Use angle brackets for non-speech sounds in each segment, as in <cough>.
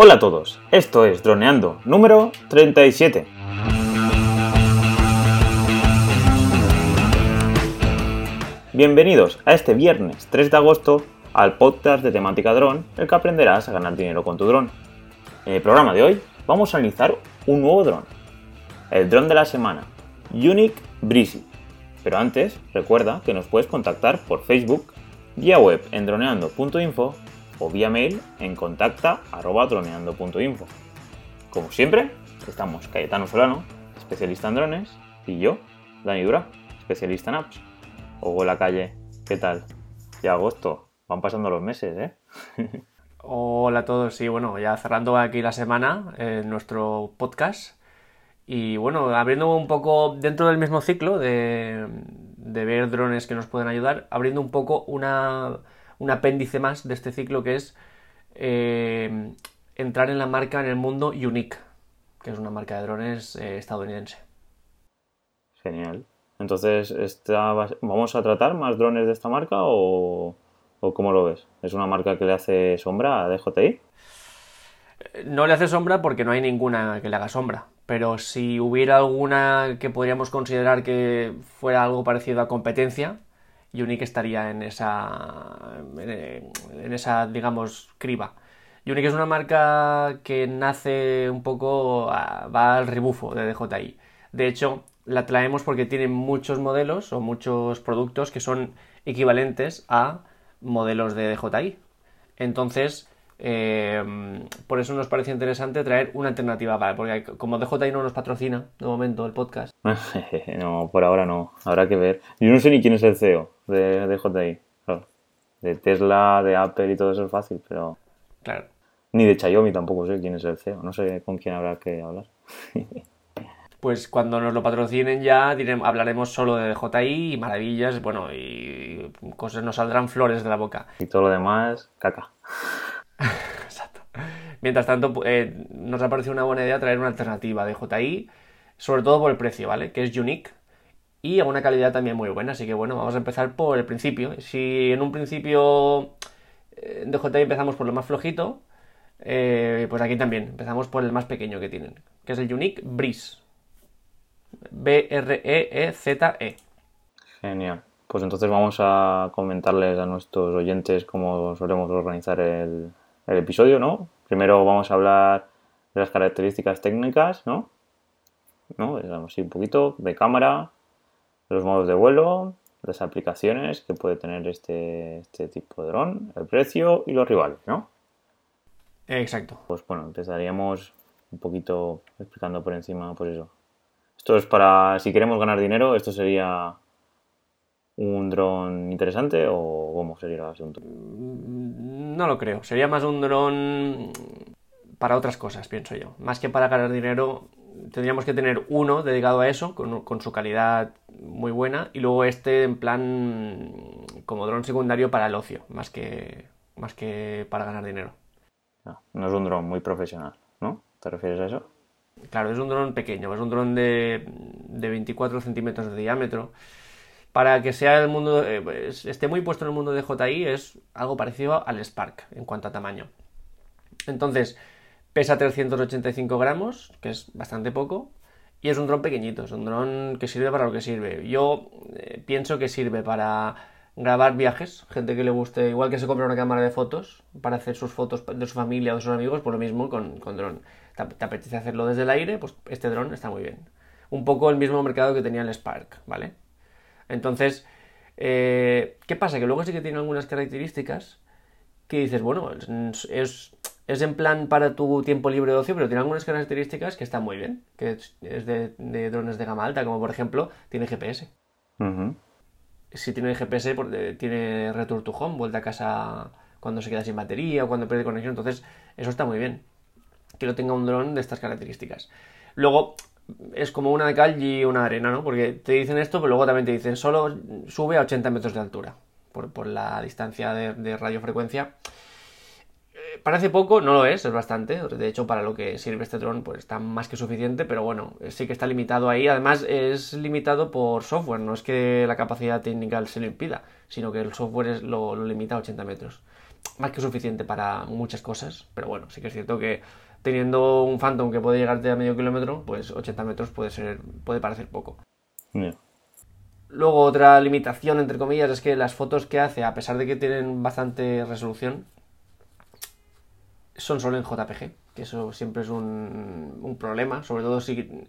Hola a todos, esto es Droneando número 37. Bienvenidos a este viernes 3 de agosto al podcast de temática dron, el que aprenderás a ganar dinero con tu dron. En el programa de hoy vamos a analizar un nuevo dron, el dron de la semana, Unique Breezy. Pero antes, recuerda que nos puedes contactar por Facebook, vía web en droneando.info o vía mail en contacta.droneando.info. Como siempre, estamos Cayetano Solano, especialista en drones, y yo, Dani Dura, especialista en apps. O la calle, ¿qué tal? Ya agosto, van pasando los meses, ¿eh? <laughs> Hola a todos, sí, bueno, ya cerrando aquí la semana en nuestro podcast. Y bueno, abriendo un poco dentro del mismo ciclo de, de ver drones que nos pueden ayudar, abriendo un poco una un apéndice más de este ciclo que es eh, entrar en la marca en el mundo Unique, que es una marca de drones eh, estadounidense. Genial. Entonces, ¿vamos a tratar más drones de esta marca o, o cómo lo ves? ¿Es una marca que le hace sombra a DJI? Eh, no le hace sombra porque no hay ninguna que le haga sombra. Pero si hubiera alguna que podríamos considerar que fuera algo parecido a competencia, Unique estaría en esa, en esa, digamos, criba. Unique es una marca que nace un poco, va al rebufo de DJI. De hecho, la traemos porque tiene muchos modelos o muchos productos que son equivalentes a modelos de DJI. Entonces, eh, por eso nos parece interesante traer una alternativa para, porque como DJI no nos patrocina de momento el podcast. <laughs> no, por ahora no, habrá que ver. Yo no sé ni quién es el CEO de DJI. De Tesla, de Apple y todo eso es fácil, pero. Claro. Ni de Xiaomi tampoco sé quién es el CEO. No sé con quién habrá que hablar. <laughs> pues cuando nos lo patrocinen ya hablaremos solo de DJI y maravillas, bueno, y cosas nos saldrán flores de la boca. Y todo lo demás, caca. Mientras tanto, eh, nos ha parecido una buena idea traer una alternativa de JI, sobre todo por el precio, ¿vale? Que es unique y a una calidad también muy buena. Así que bueno, vamos a empezar por el principio. Si en un principio eh, de JI empezamos por lo más flojito, eh, pues aquí también empezamos por el más pequeño que tienen, que es el Unique Breeze. B-R-E-E-Z-E. -E. Genial. Pues entonces vamos a comentarles a nuestros oyentes cómo solemos organizar el episodio, ¿no? Primero vamos a hablar de las características técnicas, ¿no? ¿No? Así un poquito de cámara, los modos de vuelo, las aplicaciones que puede tener este, este tipo de dron, el precio y los rivales, ¿no? Exacto. Pues bueno, empezaríamos un poquito explicando por encima, pues eso. Esto es para, si queremos ganar dinero, esto sería un dron interesante o cómo sería el asunto? Mm, no lo creo. Sería más un dron para otras cosas, pienso yo. Más que para ganar dinero, tendríamos que tener uno dedicado a eso, con, su calidad muy buena, y luego este en plan como dron secundario para el ocio, más que, más que para ganar dinero. No, no es un dron muy profesional, ¿no? ¿Te refieres a eso? Claro, es un dron pequeño, es un dron de, de 24 centímetros de diámetro para que sea el mundo, eh, pues, esté muy puesto en el mundo de JI, es algo parecido al Spark en cuanto a tamaño. Entonces, pesa 385 gramos, que es bastante poco, y es un dron pequeñito, es un dron que sirve para lo que sirve. Yo eh, pienso que sirve para grabar viajes, gente que le guste, igual que se compra una cámara de fotos para hacer sus fotos de su familia o de sus amigos, por lo mismo con, con dron. ¿Te, ¿Te, apetece hacerlo desde el aire? Pues este dron está muy bien. Un poco el mismo mercado que tenía el Spark, ¿vale? Entonces, eh, ¿qué pasa? Que luego sí que tiene algunas características que dices, bueno, es, es, en plan para tu tiempo libre de ocio, pero tiene algunas características que están muy bien, que es, de, drones de gama alta, como por ejemplo, tiene GPS. Si tiene GPS, eh, tiene return to home, vuelta a casa cuando se queda sin batería o cuando pierde conexión, entonces eso está muy bien. Que lo tenga un dron de estas características. Luego, es como una de cal y una de arena, ¿no? Porque te dicen esto, pero luego también te dicen solo sube a 80 metros de altura por, la distancia de, radiofrecuencia. Eh, parece poco, no lo es, es bastante. De hecho, para lo que sirve este dron, pues está más que suficiente, pero bueno, sí que está limitado ahí. Además, es limitado por software, no es que la capacidad técnica se lo impida, sino que el software lo, lo limita a 80 metros. más que suficiente para muchas cosas, pero bueno, sí que es cierto que teniendo un Phantom que puede llegarte a medio kilómetro, pues 80 metros puede ser puede parecer poco. Luego otra limitación, entre comillas, es que las fotos que hace, a pesar de que tienen bastante resolución, son solo en JPG, que eso siempre es un, un problema, sobre todo si,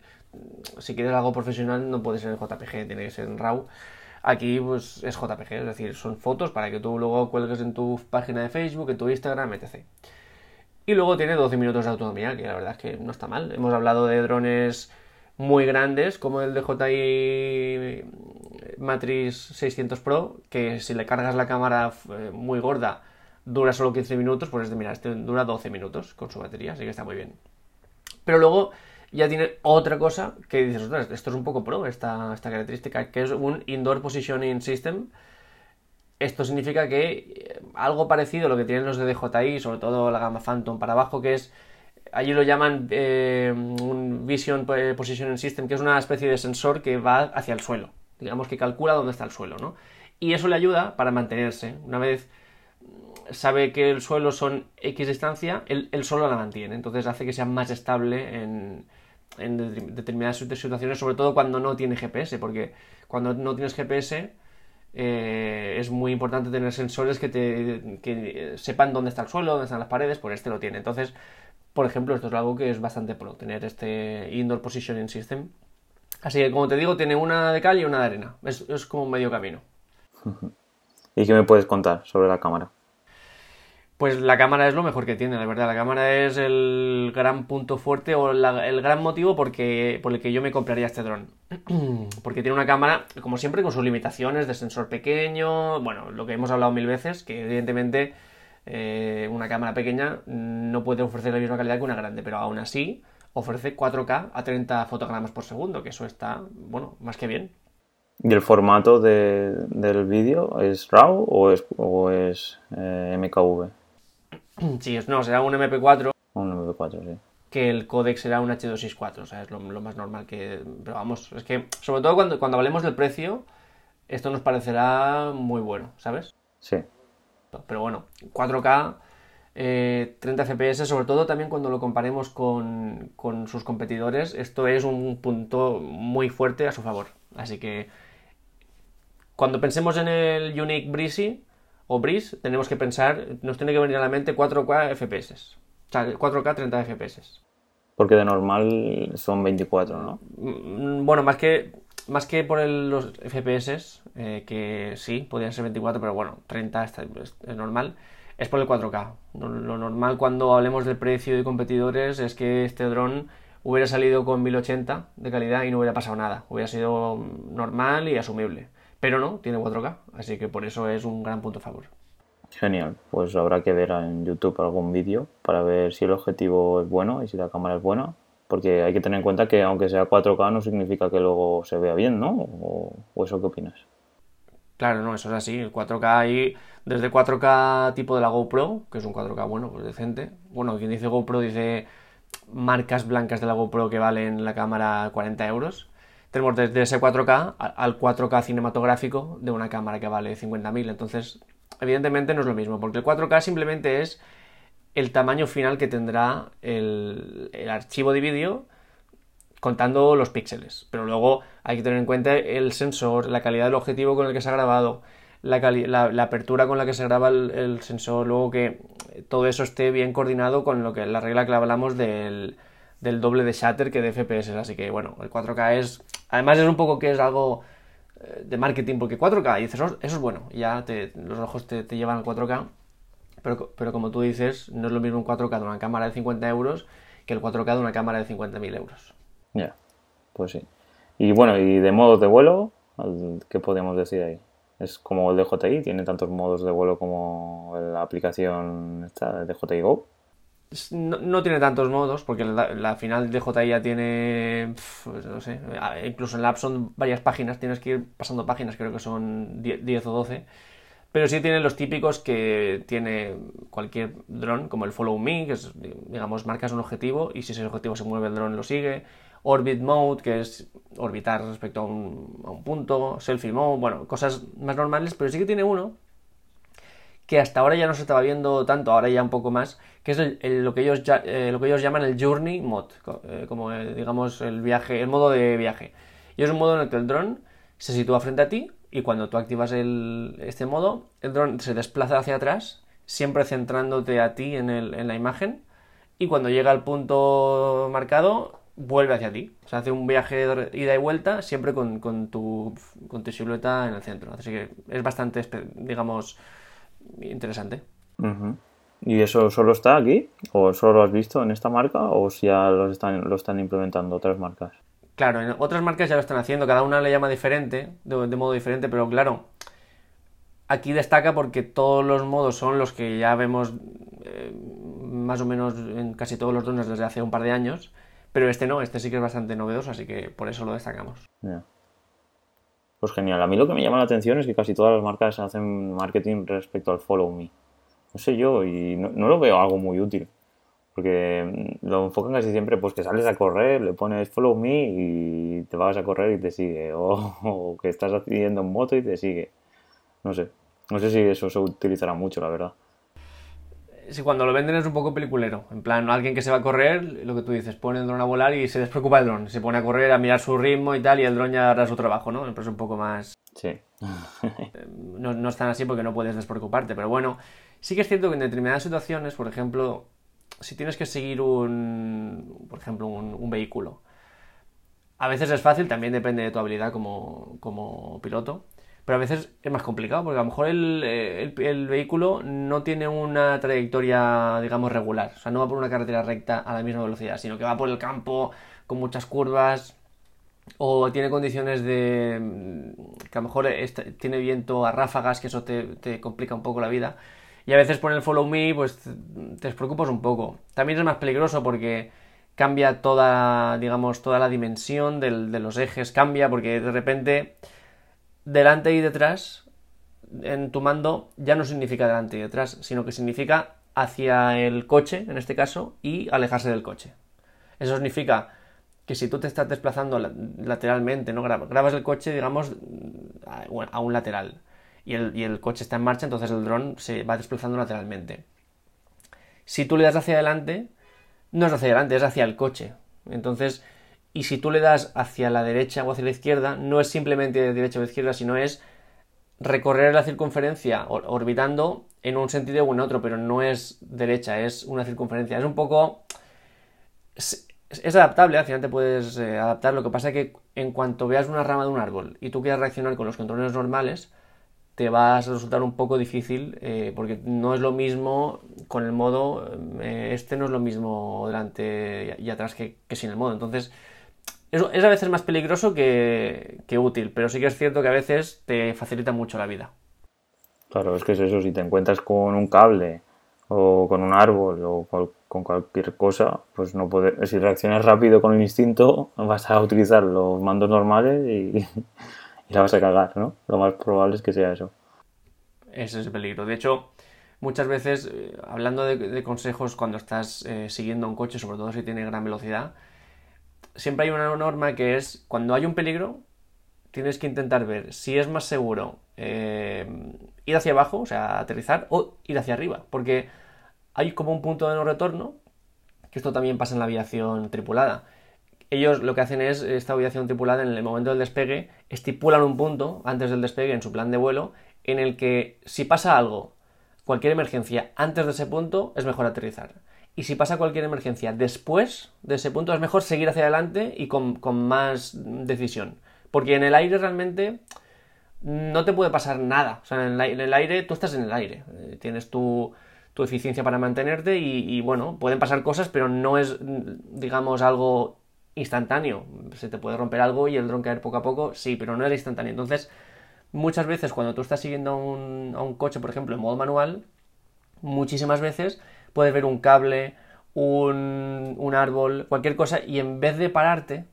si quieres algo profesional no puede ser en JPG, tiene que ser en RAW. Aquí pues es JPG, es decir, son fotos para que tú luego cuelgues en tu página de Facebook, en tu Instagram, etc. Y luego tiene 12 minutos de autonomía, que la verdad es que no está mal. Hemos hablado de drones muy grandes, como el DJI Matrix 600 Pro, que si le cargas la cámara eh, muy gorda dura solo 15 minutos, pues es mira, este dura 12 minutos con su batería, así que está muy bien. Pero luego ya tiene otra cosa que dices, esto es un poco pro, esta, esta característica, que es un Indoor Positioning System. Esto significa que eh, algo parecido a lo que tienen los de DJI, sobre todo la gama Phantom para abajo, que es, allí lo llaman eh, un Vision Positioning System, que es una especie de sensor que va hacia el suelo, digamos que calcula dónde está el suelo, ¿no? Y eso le ayuda para mantenerse. Una vez sabe que el suelo son X distancia, él, solo la mantiene. Entonces hace que sea más estable en, determinadas situaciones, sobre todo cuando no tiene GPS, porque cuando no tienes GPS eh, es muy importante tener sensores que, te, sepan dónde está el suelo, dónde están las paredes, por este lo tiene. Entonces, por ejemplo, esto es algo que es bastante pro, tener este Indoor Positioning System. Así que, como te digo, tiene una de cal y una de arena. Es, es como un medio camino. <laughs> ¿Y qué me puedes contar sobre la cámara? Pues la cámara es lo mejor que tiene, la verdad. La cámara es el gran punto fuerte o el gran motivo porque, por el que yo me compraría este dron. <clears throat> porque tiene una cámara, como siempre, con sus limitaciones de sensor pequeño. Bueno, lo que hemos hablado mil veces, que evidentemente eh, una cámara pequeña no puede ofrecer la misma calidad que una grande, pero aún así ofrece 4K a 30 fotogramas por segundo, que eso está, bueno, más que bien. ¿Y el formato del vídeo es RAW o es, o es eh, MKV? <clears throat> Sí, no, será un MP4. Un MP4, sí. Que el codec será un H264, o sea, es lo, más normal que... Pero vamos, es que, sobre todo cuando, cuando hablemos del precio, esto nos parecerá muy bueno, ¿sabes? Sí. Pero bueno, 4K, 30 FPS, sobre todo también cuando lo comparemos con, con sus competidores, esto es un punto muy fuerte a su favor. Así que cuando pensemos en el Unique Breezy, o Breeze, tenemos que pensar, nos tiene que venir a la mente 4K FPS. O sea, 4K 30 FPS. Porque de normal son 24, ¿no? Mm, bueno, más que, más que por los FPS, eh, que sí, podrían ser 24, pero bueno, 30 es, normal, es por el 4K. Lo, normal cuando hablemos del precio de competidores es que este dron hubiera salido con 1080 de calidad y no hubiera pasado nada. Hubiera sido normal y asumible. Pero no, tiene 4K, así que por eso es un gran punto a favor. Genial, pues habrá que ver en YouTube algún vídeo para ver si el objetivo es bueno y si la cámara es buena, porque hay que tener en cuenta que aunque sea 4K no significa que luego se vea bien, ¿no? ¿O, eso qué opinas? Claro, no, eso es así. El 4K hay desde 4K tipo de la GoPro, que es un 4K bueno, pues decente. Bueno, quien dice GoPro dice marcas blancas de la GoPro que valen la cámara 40 euros tenemos desde ese 4K al 4K cinematográfico de una cámara que vale 50.000. Entonces, evidentemente no es lo mismo, porque el 4K simplemente es el tamaño final que tendrá el, archivo de vídeo contando los píxeles. Pero luego hay que tener en cuenta el sensor, la calidad del objetivo con el que se ha grabado, la, apertura con la que se graba el, sensor, luego que todo eso esté bien coordinado con lo que la regla que hablamos del, del doble de shutter que de FPS. Así que bueno, el 4K es Además es un poco que es algo eh, de marketing, porque 4K, y dices, eso es bueno, ya los ojos te, llevan al 4K, pero, pero, como tú dices, no es lo mismo un 4K de una cámara de 50 euros que el 4K de una cámara de 50.000 euros. Ya, pues sí. Y bueno, y de modos de vuelo, ¿qué podemos decir ahí? Es como el DJI, tiene tantos modos de vuelo como la aplicación esta de DJI Go. No, tiene tantos modos, porque la, final de JI ya tiene, pues no sé, incluso en la app son varias páginas, tienes que ir pasando páginas, creo que son 10, o 12. Pero sí tiene los típicos que tiene cualquier dron, como el Follow Me, que es, digamos, marcas un objetivo y si ese objetivo se mueve el dron lo sigue. Orbit Mode, que es orbitar respecto a un, a un punto. Selfie Mode, bueno, cosas más normales, pero sí que tiene uno que hasta ahora ya no se estaba viendo tanto, ahora ya un poco más, que es lo, que ellos, eh, lo que ellos llaman el Journey Mode, eh, como digamos el viaje, el modo de viaje. Y es un modo en el que el dron se sitúa frente a ti y cuando tú activas este modo, el dron se desplaza hacia atrás, siempre centrándote a ti en, en la imagen y cuando llega al punto marcado vuelve hacia ti. O sea, hace un viaje de ida y vuelta siempre con, tu, con tu silueta en el centro. Así que es bastante, digamos, interesante. ¿Y eso solo está aquí? ¿O solo lo has visto en esta marca? ¿O si ya lo están, lo están implementando otras marcas? Claro, en otras marcas ya lo están haciendo, cada una le llama diferente, de, modo diferente, pero claro, aquí destaca porque todos los modos son los que ya vemos eh, más o menos en casi todos los drones desde hace un par de años, pero este no, este sí que es bastante novedoso, así que por eso lo destacamos. Pues genial. A mí lo que me llama la atención es que casi todas las marcas hacen marketing respecto al follow me. No sé yo, y no lo veo algo muy útil. Porque mm, lo enfocan casi siempre, pues que sales a correr, le pones follow me y te vas a correr y te sigue. <laughs> O, que estás haciendo en moto y te sigue. No sé. No sé si eso se utilizará mucho, la verdad. Si cuando lo venden es un poco peliculero. En plan, alguien que se va a correr, lo que tú dices, pone el dron a volar y se despreocupa el dron. Se pone a correr, a mirar su ritmo y tal, y el dron ya hará su trabajo, ¿no? Pero es un poco más. Sí. no, no es tan así porque no puedes despreocuparte. Pero bueno, sí que es cierto que en determinadas situaciones, por ejemplo, si tienes que seguir un, por ejemplo, un, vehículo, a veces es fácil, también depende de tu habilidad como, piloto, pero a veces es más complicado porque a lo mejor el, vehículo no tiene una trayectoria, digamos, regular, o sea, no va por una carretera recta a la misma velocidad, sino que va por el campo con muchas curvas o tiene condiciones de que a lo mejor tiene viento a ráfagas, que eso te complica un poco la vida. Y a veces por el follow me, pues te despreocupas un poco. También es más peligroso porque cambia toda, digamos, toda la dimensión de los ejes, cambia porque de repente delante y detrás en tu mando ya no significa delante y detrás, sino que significa hacia el coche, en este caso, y alejarse del coche. Eso significa que si tú te estás desplazando lateralmente, no grabas el coche, digamos, a un lateral y el, coche está en marcha, entonces el dron se va desplazando lateralmente. Si tú le das hacia adelante, no es hacia adelante, es hacia el coche. Entonces, y si tú le das hacia la derecha o hacia la izquierda, no es simplemente de derecha o de izquierda, sino es recorrer la circunferencia orbitando en un sentido o en otro, pero no es derecha, es una circunferencia. Es un poco... Es, adaptable, al final te puedes eh, adaptar. Lo que pasa es que en cuanto veas una rama de un árbol y tú quieras reaccionar con los controles normales, te va a resultar un poco difícil eh, porque no es lo mismo con el modo, eh, este no es lo mismo delante y atrás que, sin el modo. Entonces, eso es a veces más peligroso que, útil, pero sí que es cierto que a veces te facilita mucho la vida. Claro, es que es eso, si te encuentras con un cable o con un árbol o con cualquier cosa, pues no puedes, si reaccionas rápido con el instinto, vas a utilizar los mandos normales y, <laughs> y la vas a cagar, ¿no? Lo más probable es que sea eso. Ese es el peligro. De hecho, muchas veces, eh, hablando de, consejos cuando estás eh, siguiendo un coche, sobre todo si tiene gran velocidad, siempre hay una norma que es, cuando hay un peligro, tienes que intentar ver si es más seguro eh, ir hacia abajo, o sea, aterrizar, o ir hacia arriba, porque hay como un punto de no retorno, que esto también pasa en la aviación tripulada ellos lo que hacen es, esta aviación tripulada, en el momento del despegue, estipulan un punto antes del despegue en su plan de vuelo, en el que si pasa algo, cualquier emergencia antes de ese punto, es mejor aterrizar. Y si pasa cualquier emergencia después de ese punto, es mejor seguir hacia adelante y con, más decisión. Porque en el aire realmente no te puede pasar nada. O sea, en el, aire, tú estás en el aire. Eh, tienes tu, tu eficiencia para mantenerte y, y, bueno, pueden pasar cosas, pero no es, digamos, algo instantáneo. Se te puede romper algo y el dron caer poco a poco, sí, pero no es instantáneo. Entonces, muchas veces cuando tú estás siguiendo a un, coche, por ejemplo, en modo manual, muchísimas veces puedes ver un cable, un, árbol, cualquier cosa, y en vez de pararte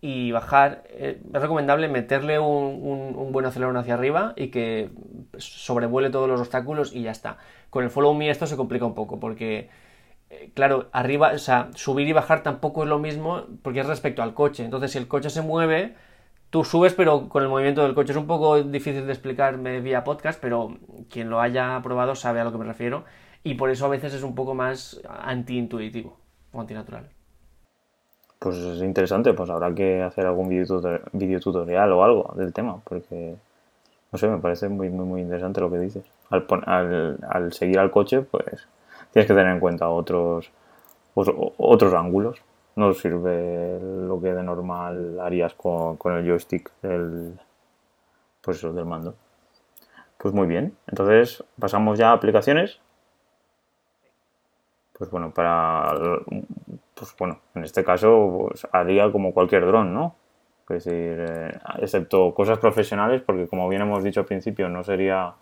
y bajar, eh, es recomendable meterle un, un, buen acelerón hacia arriba y que sobrevuele todos los obstáculos y ya está. Con el follow me esto se complica un poco porque eh, claro, arriba, o sea, subir y bajar tampoco es lo mismo porque es respecto al coche. Entonces, si el coche se mueve, tú subes, pero con el movimiento del coche. Es un poco difícil de explicarme vía podcast, pero quien lo haya probado sabe a lo que me refiero. Y por eso a veces es un poco más anti-intuitivo o antinatural. Pues es interesante, pues habrá que hacer algún video tutorial o algo del tema, porque, no sé, me parece muy, muy, muy interesante lo que dices. Al, al, al seguir al coche, pues tienes que tener en cuenta otros, otros ángulos no sirve lo que de normal harías con, el joystick del, pues del mando. Pues muy bien. Entonces pasamos ya a aplicaciones. Pues bueno, para pues bueno, en este caso pues, haría como cualquier dron, ¿no? Es decir, eh, excepto cosas profesionales, porque como bien hemos dicho al principio, no sería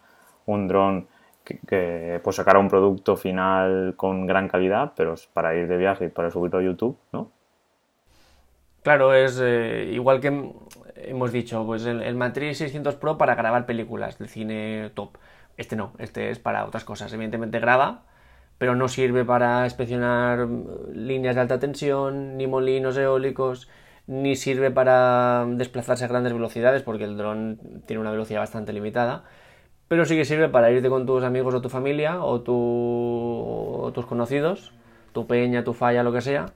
un dron que, pues sacara un producto final con gran calidad, pero es para ir de viaje y para subirlo a YouTube, ¿no? Claro, es eh, igual que hemos dicho, pues el, Matrix 600 Pro para grabar películas de cine top. Este no, este es para otras cosas. Evidentemente graba, pero no sirve para inspeccionar líneas de alta tensión, ni molinos eólicos, ni sirve para desplazarse a grandes velocidades, porque el dron tiene una velocidad bastante limitada pero sí que sirve para irte con tus amigos o tu familia o, tu, tus conocidos, tu peña, tu falla, lo que sea,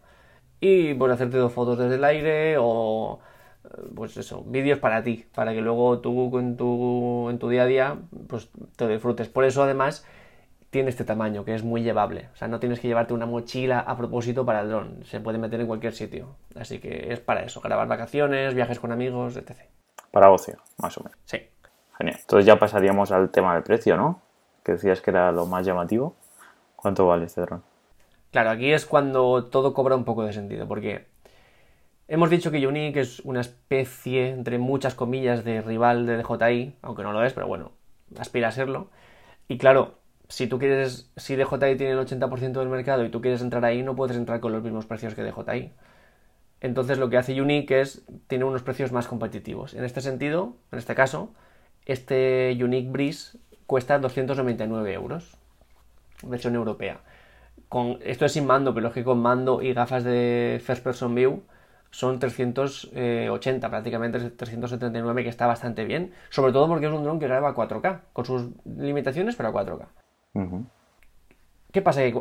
y pues hacerte dos fotos desde el aire o pues eso, vídeos para ti, para que luego tú en tu, en tu día a día pues te disfrutes. Por eso además tiene este tamaño, que es muy llevable. O sea, no tienes que llevarte una mochila a propósito para el dron. Se puede meter en cualquier sitio. Así que es para eso, grabar vacaciones, viajes con amigos, etc. Para ocio, más o menos. Sí. Entonces ya pasaríamos al tema del precio, ¿no? Que decías que era lo más llamativo. ¿Cuánto vale este dron? Claro, aquí es cuando todo cobra un poco de sentido, porque hemos dicho que Unique es una especie, entre muchas comillas, de rival de DJI, aunque no lo es, pero bueno, aspira a serlo. Y claro, si tú quieres, si DJI tiene el 80% del mercado y tú quieres entrar ahí, no puedes entrar con los mismos precios que DJI. Entonces lo que hace Unique es, tiene unos precios más competitivos. En este sentido, en este caso, este Unique Breeze cuesta 299 euros, versión europea. Con, esto es sin mando, pero es que con mando y gafas de First Person View son 380, prácticamente 379, que está bastante bien. Sobre todo porque es un dron que graba 4K, con sus limitaciones, pero a 4K. ¿Qué pasa? Que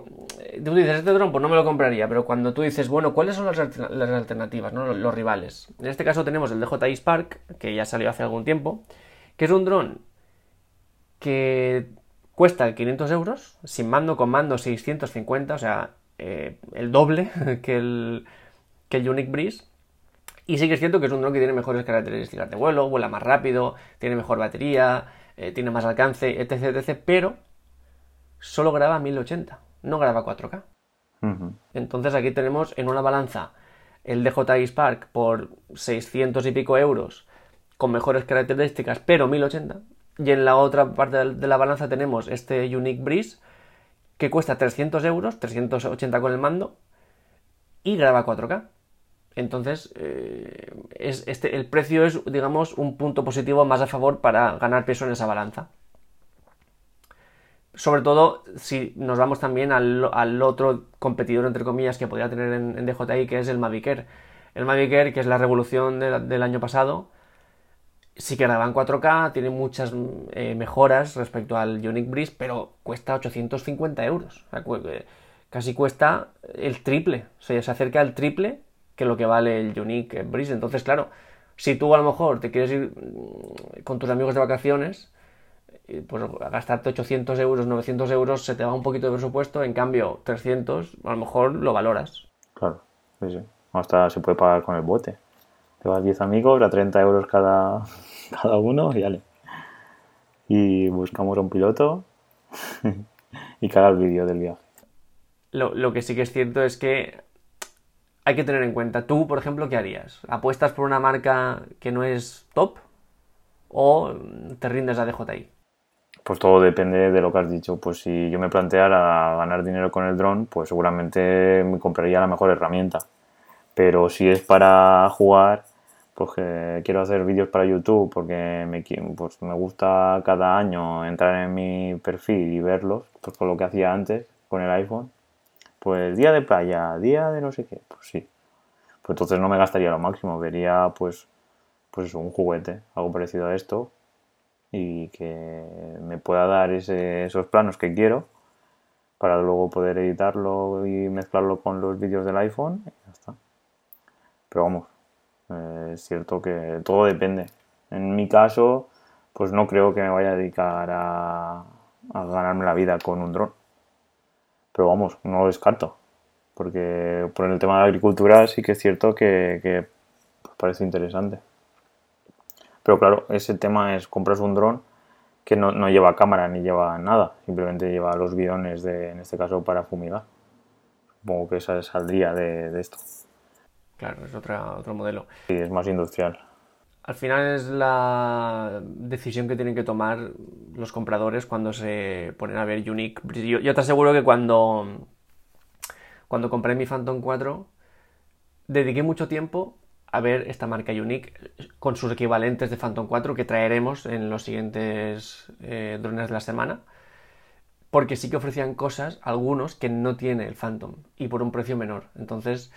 tú dices, este dron pues no me lo compraría, pero cuando tú dices, bueno, ¿cuáles son las, alternativas, ¿no? los rivales? En este caso tenemos el DJI Spark, que ya salió hace algún tiempo, que es un dron que cuesta 500 euros, sin mando, con mando 650, o sea, eh, el doble <laughs> que el, que el Unique Breeze. Y sí que es cierto que es un dron que tiene mejores características de vuelo, vuela más rápido, tiene mejor batería, eh, tiene más alcance, etc, etc, pero solo graba 1080, no graba 4K. Entonces aquí tenemos en una balanza el DJI Spark por 600 y pico euros con mejores características, pero 1080. Y en la otra parte de la balanza tenemos este Unique Breeze, que cuesta 300 euros, 380 con el mando, y graba 4K. Entonces, eh, es, este, el precio es, digamos, un punto positivo más a favor para ganar peso en esa balanza. Sobre todo si nos vamos también al, otro competidor, entre comillas, que podría tener en, DJI, que es el Mavic Air. El Mavic Air, que es la revolución del año pasado, sí que graba en 4K, tiene muchas eh, mejoras respecto al Unique Breeze, pero cuesta 850 euros. Eh, casi cuesta el triple. O sea, se acerca al triple que lo que vale el Unique Breeze. Entonces, claro, si tú a lo mejor te quieres ir mm, con tus amigos de vacaciones, pues a gastarte 800 euros, 900 euros, se te va un poquito de presupuesto. En cambio, 300, a lo mejor lo valoras. Claro, sí, sí. Hasta se puede pagar con el bote. Te vas 10 amigos a 30 euros cada, <laughs> cada uno y dale. Y buscamos un piloto <laughs> y cada el vídeo del viaje. Lo, lo, que sí que es cierto es que hay que tener en cuenta, tú, por ejemplo, ¿qué harías? ¿Apuestas por una marca que no es top o te rindes a DJI? Pues todo depende de lo que has dicho. Pues si yo me planteara ganar dinero con el dron, pues seguramente me compraría la mejor herramienta. Pero si es para jugar, pues que quiero hacer vídeos para YouTube porque me, pues me gusta cada año entrar en mi perfil y verlos, pues con lo que hacía antes con el iPhone, pues día de playa, día de no sé qué, pues sí. Pues entonces no me gastaría lo máximo, vería pues pues un juguete, algo parecido a esto, y que me pueda dar esos planos que quiero para luego poder editarlo y mezclarlo con los vídeos del iPhone y ya está. Pero vamos, eh, es cierto que todo depende. En mi caso, pues no creo que me vaya a dedicar a, ganarme la vida con un dron. Pero vamos, no lo descarto. Porque por el tema de la agricultura sí que es cierto que, pues parece interesante. Pero claro, ese tema es compras un dron que no, lleva cámara ni lleva nada, simplemente lleva los bidones de, en este caso, para fumigar. Supongo que esa saldría de, de esto. Claro, es otra, otro modelo. Sí, es más industrial. Al final es la decisión que tienen que tomar los compradores cuando se ponen a ver Unique. Yo, te aseguro que cuando, cuando compré mi Phantom 4, dediqué mucho tiempo a ver esta marca Unique con sus equivalentes de Phantom 4 que traeremos en los siguientes eh, drones de la semana. Porque sí que ofrecían cosas, algunos, que no tiene el Phantom y por un precio menor. Entonces,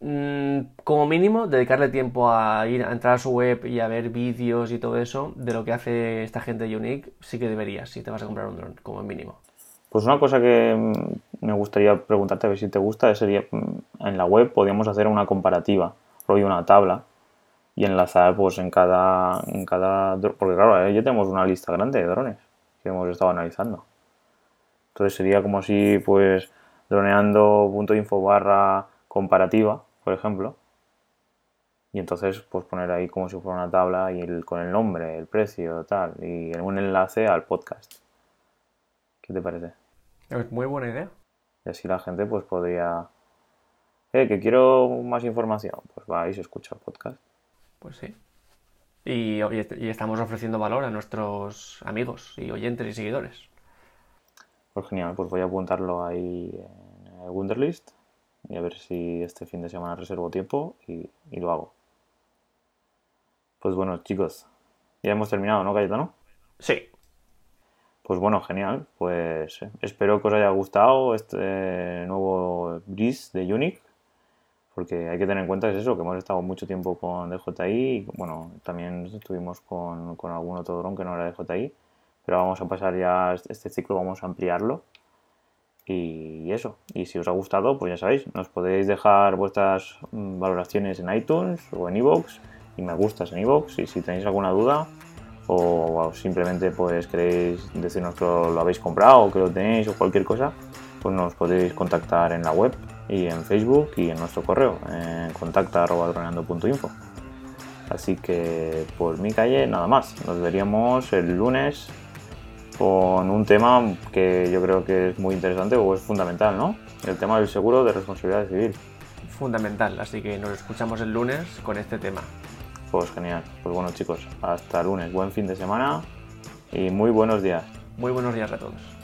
Mm, como mínimo, dedicarle tiempo a ir a entrar a su web y a ver vídeos y todo eso de lo que hace esta gente de Unique, sí que deberías si te vas a comprar un dron, como mínimo. Pues una cosa que mm, me gustaría preguntarte a ver si te gusta sería mm, en la web podríamos hacer una comparativa, rollo una tabla y enlazar pues en cada en cada porque claro, ya tenemos una lista grande de drones que hemos estado analizando. Entonces sería como si pues droneando.info barra comparativa por ejemplo. Y entonces, pues poner ahí como si fuera una tabla y el, con el nombre, el precio, tal, y un enlace al podcast. ¿Qué te parece? Es muy buena idea. Y así la gente pues podría... Eh, que quiero más información. Pues va y se escucha el podcast. Pues sí. Y, y, estamos ofreciendo valor a nuestros amigos y oyentes y seguidores. Pues genial, pues voy a apuntarlo ahí en el Wunderlist y a ver si este fin de semana reservo tiempo y, lo hago. Pues bueno, chicos, ya hemos terminado, ¿no, Cayetano? Sí. Pues bueno, genial. Pues eh, espero que os haya gustado este nuevo Breeze de Unique. Porque hay que tener en cuenta es eso, que hemos estado mucho tiempo con DJI. Y, bueno, también estuvimos con, con algún otro dron que no era DJI. Pero vamos a pasar ya este ciclo, vamos a ampliarlo y eso, y si os ha gustado, pues ya sabéis, nos podéis dejar vuestras mm, valoraciones en iTunes o en iVoox y me gustas en iVoox y si tenéis alguna duda o, simplemente pues queréis decirnos que lo habéis comprado o que lo tenéis o cualquier cosa, pues nos podéis contactar en la web y en Facebook y en nuestro correo en contacta.droneando.info. Así que por mi calle nada más, nos veríamos el lunes con un tema que yo creo que es muy interesante o es fundamental, ¿no? El tema del seguro de responsabilidad civil. Fundamental, así que nos escuchamos el lunes con este tema. Pues genial. Pues bueno chicos, hasta el lunes. Buen fin de semana y muy buenos días. Muy buenos días a todos.